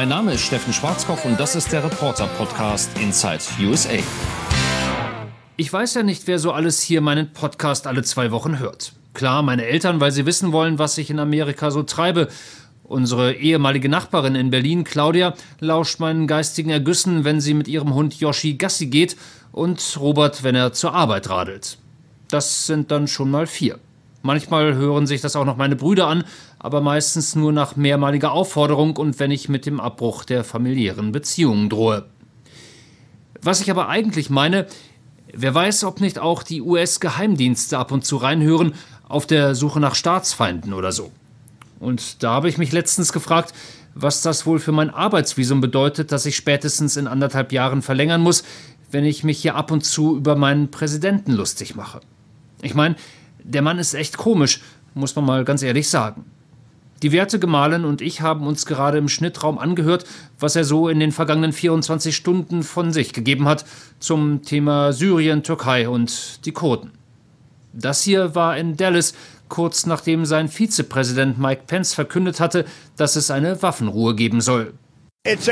Mein Name ist Steffen Schwarzkopf und das ist der Reporter-Podcast Inside USA. Ich weiß ja nicht, wer so alles hier meinen Podcast alle zwei Wochen hört. Klar, meine Eltern, weil sie wissen wollen, was ich in Amerika so treibe. Unsere ehemalige Nachbarin in Berlin, Claudia, lauscht meinen geistigen Ergüssen, wenn sie mit ihrem Hund Yoshi Gassi geht und Robert, wenn er zur Arbeit radelt. Das sind dann schon mal vier. Manchmal hören sich das auch noch meine Brüder an, aber meistens nur nach mehrmaliger Aufforderung und wenn ich mit dem Abbruch der familiären Beziehungen drohe. Was ich aber eigentlich meine, wer weiß, ob nicht auch die US-Geheimdienste ab und zu reinhören, auf der Suche nach Staatsfeinden oder so. Und da habe ich mich letztens gefragt, was das wohl für mein Arbeitsvisum bedeutet, das ich spätestens in anderthalb Jahren verlängern muss, wenn ich mich hier ab und zu über meinen Präsidenten lustig mache. Ich meine, der Mann ist echt komisch, muss man mal ganz ehrlich sagen. Die Werte Gemahlin und ich haben uns gerade im Schnittraum angehört, was er so in den vergangenen 24 Stunden von sich gegeben hat zum Thema Syrien, Türkei und die Kurden. Das hier war in Dallas, kurz nachdem sein Vizepräsident Mike Pence verkündet hatte, dass es eine Waffenruhe geben soll. Es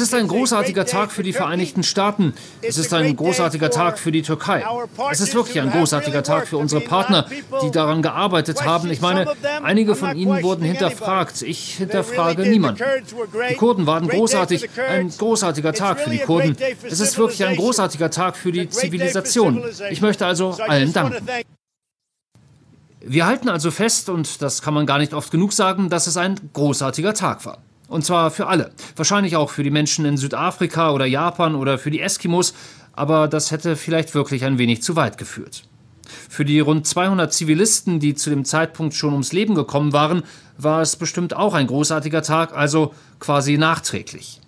ist ein großartiger Tag für die Vereinigten Staaten. Es ist ein großartiger Tag für die Türkei. Es ist wirklich ein großartiger Tag für unsere Partner, die daran gearbeitet haben. Ich meine, einige von ihnen wurden hinterfragt. Ich hinterfrage niemanden. Die Kurden waren großartig. Ein großartiger Tag für die Kurden. Es ist wirklich ein großartiger Tag für die Zivilisation. Ich möchte also allen danken. Wir halten also fest, und das kann man gar nicht oft genug sagen, dass es ein großartiger Tag war. Und zwar für alle. Wahrscheinlich auch für die Menschen in Südafrika oder Japan oder für die Eskimos, aber das hätte vielleicht wirklich ein wenig zu weit geführt. Für die rund 200 Zivilisten, die zu dem Zeitpunkt schon ums Leben gekommen waren, war es bestimmt auch ein großartiger Tag, also quasi nachträglich.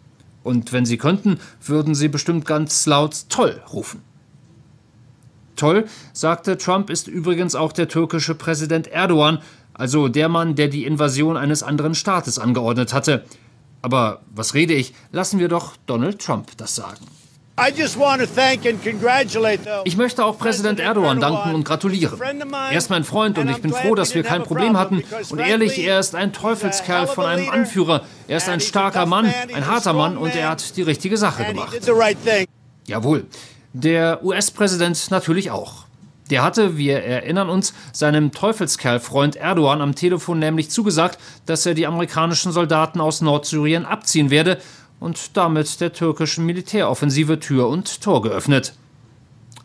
Und wenn sie könnten, würden sie bestimmt ganz laut toll rufen. Toll, sagte Trump, ist übrigens auch der türkische Präsident Erdogan, also der Mann, der die Invasion eines anderen Staates angeordnet hatte. Aber was rede ich? Lassen wir doch Donald Trump das sagen. Ich möchte auch Präsident Erdogan danken und gratulieren. Er ist mein Freund und ich bin froh, dass wir kein Problem hatten. Und ehrlich, er ist ein Teufelskerl von einem Anführer. Er ist ein starker Mann, ein harter Mann und er hat die richtige Sache gemacht. Jawohl. Der US-Präsident natürlich auch. Der hatte, wir erinnern uns, seinem Teufelskerlfreund Erdogan am Telefon nämlich zugesagt, dass er die amerikanischen Soldaten aus Nordsyrien abziehen werde und damit der türkischen Militäroffensive Tür und Tor geöffnet.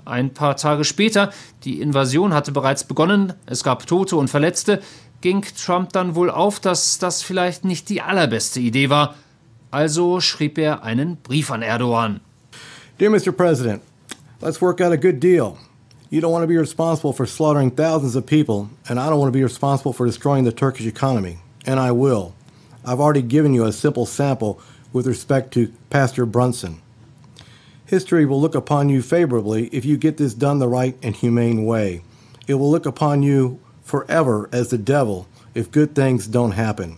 Ein paar Tage später, die Invasion hatte bereits begonnen, es gab Tote und Verletzte, ging Trump dann wohl auf, dass das vielleicht nicht die allerbeste Idee war. Also schrieb er einen Brief an Erdogan. Dear Mr. President, let's work out a good deal. You don't want to be responsible for slaughtering thousands of people, and I don't want to be responsible for destroying the Turkish economy. And I will. I've already given you a simple sample with respect to Pastor Brunson. History will look upon you favorably if you get this done the right and humane way. It will look upon you forever as the devil if good things don't happen.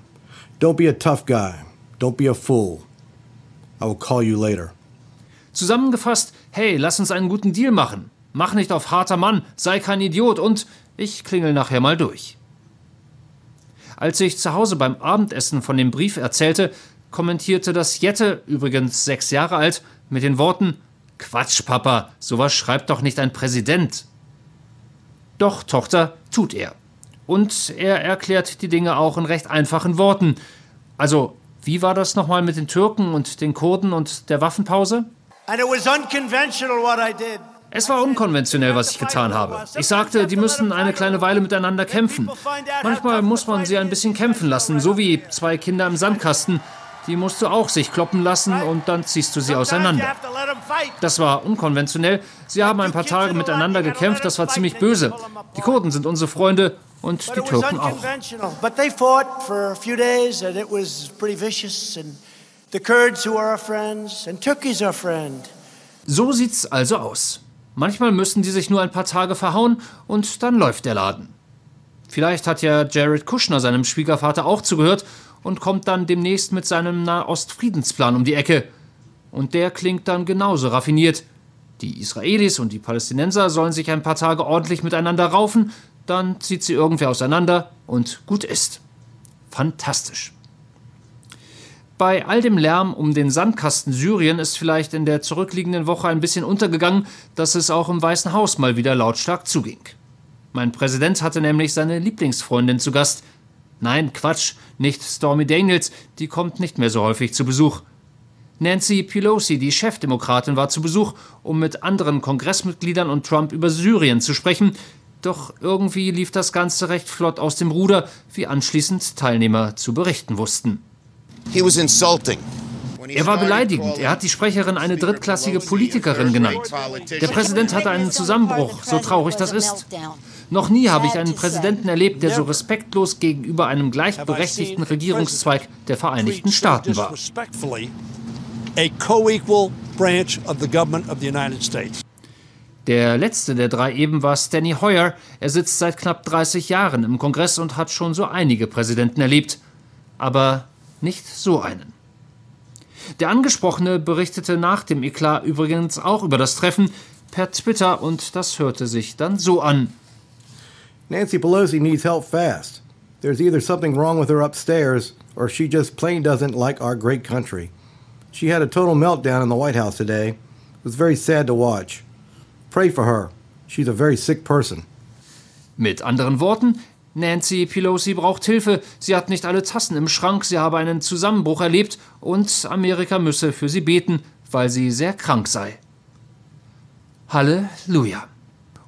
Don't be a tough guy. Don't be a fool. I will call you later. Zusammengefasst, hey, lass uns einen guten Deal machen. Mach nicht auf harter Mann, sei kein Idiot und ich klingel nachher mal durch. Als ich zu Hause beim Abendessen von dem Brief erzählte, kommentierte das Jette, übrigens sechs Jahre alt, mit den Worten Quatsch, Papa, sowas schreibt doch nicht ein Präsident. Doch, Tochter, tut er. Und er erklärt die Dinge auch in recht einfachen Worten. Also, wie war das nochmal mit den Türken und den Kurden und der Waffenpause? And it was unconventional what I did. Es war unkonventionell, was ich getan habe. Ich sagte, die müssen eine kleine Weile miteinander kämpfen. Manchmal muss man sie ein bisschen kämpfen lassen, so wie zwei Kinder im Sandkasten. Die musst du auch sich kloppen lassen und dann ziehst du sie auseinander. Das war unkonventionell. Sie haben ein paar Tage miteinander gekämpft, das war ziemlich böse. Die Kurden sind unsere Freunde und die Türken auch. So sieht's also aus. Manchmal müssen die sich nur ein paar Tage verhauen und dann läuft der Laden. Vielleicht hat ja Jared Kushner seinem Schwiegervater auch zugehört und kommt dann demnächst mit seinem Nahost-Friedensplan um die Ecke. Und der klingt dann genauso raffiniert. Die Israelis und die Palästinenser sollen sich ein paar Tage ordentlich miteinander raufen, dann zieht sie irgendwer auseinander und gut ist. Fantastisch. Bei all dem Lärm um den Sandkasten Syrien ist vielleicht in der zurückliegenden Woche ein bisschen untergegangen, dass es auch im Weißen Haus mal wieder lautstark zuging. Mein Präsident hatte nämlich seine Lieblingsfreundin zu Gast. Nein, Quatsch, nicht Stormy Daniels, die kommt nicht mehr so häufig zu Besuch. Nancy Pelosi, die Chefdemokratin, war zu Besuch, um mit anderen Kongressmitgliedern und Trump über Syrien zu sprechen. Doch irgendwie lief das Ganze recht flott aus dem Ruder, wie anschließend Teilnehmer zu berichten wussten. Er war beleidigend. Er hat die Sprecherin eine drittklassige Politikerin genannt. Der Präsident hatte einen Zusammenbruch, so traurig das ist. Noch nie habe ich einen Präsidenten erlebt, der so respektlos gegenüber einem gleichberechtigten Regierungszweig der Vereinigten Staaten war. Der letzte der drei eben war Steny Hoyer. Er sitzt seit knapp 30 Jahren im Kongress und hat schon so einige Präsidenten erlebt. Aber nicht so einen. Der Angesprochene berichtete nach dem Eklat übrigens auch über das Treffen per Twitter und das hörte sich dann so an. Nancy Pelosi needs help fast. There's either something wrong with her upstairs, or she just plain doesn't like our great country. She had a total meltdown in the White House today. It was very sad to watch. Pray for her. She's a very sick person. Mit anderen Worten, Nancy Pelosi braucht Hilfe. Sie hat nicht alle Tassen im Schrank, sie habe einen Zusammenbruch erlebt und Amerika müsse für sie beten, weil sie sehr krank sei. Halleluja.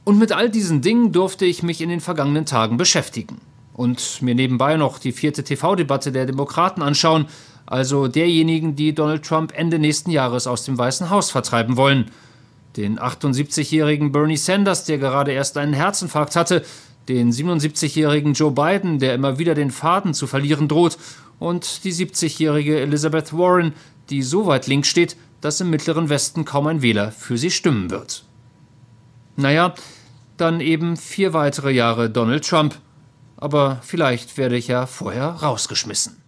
Und mit all diesen Dingen durfte ich mich in den vergangenen Tagen beschäftigen. Und mir nebenbei noch die vierte TV-Debatte der Demokraten anschauen, also derjenigen, die Donald Trump Ende nächsten Jahres aus dem Weißen Haus vertreiben wollen. Den 78-jährigen Bernie Sanders, der gerade erst einen Herzinfarkt hatte, den 77-jährigen Joe Biden, der immer wieder den Faden zu verlieren droht, und die 70-jährige Elizabeth Warren, die so weit links steht, dass im mittleren Westen kaum ein Wähler für sie stimmen wird. Naja, dann eben vier weitere Jahre Donald Trump. Aber vielleicht werde ich ja vorher rausgeschmissen.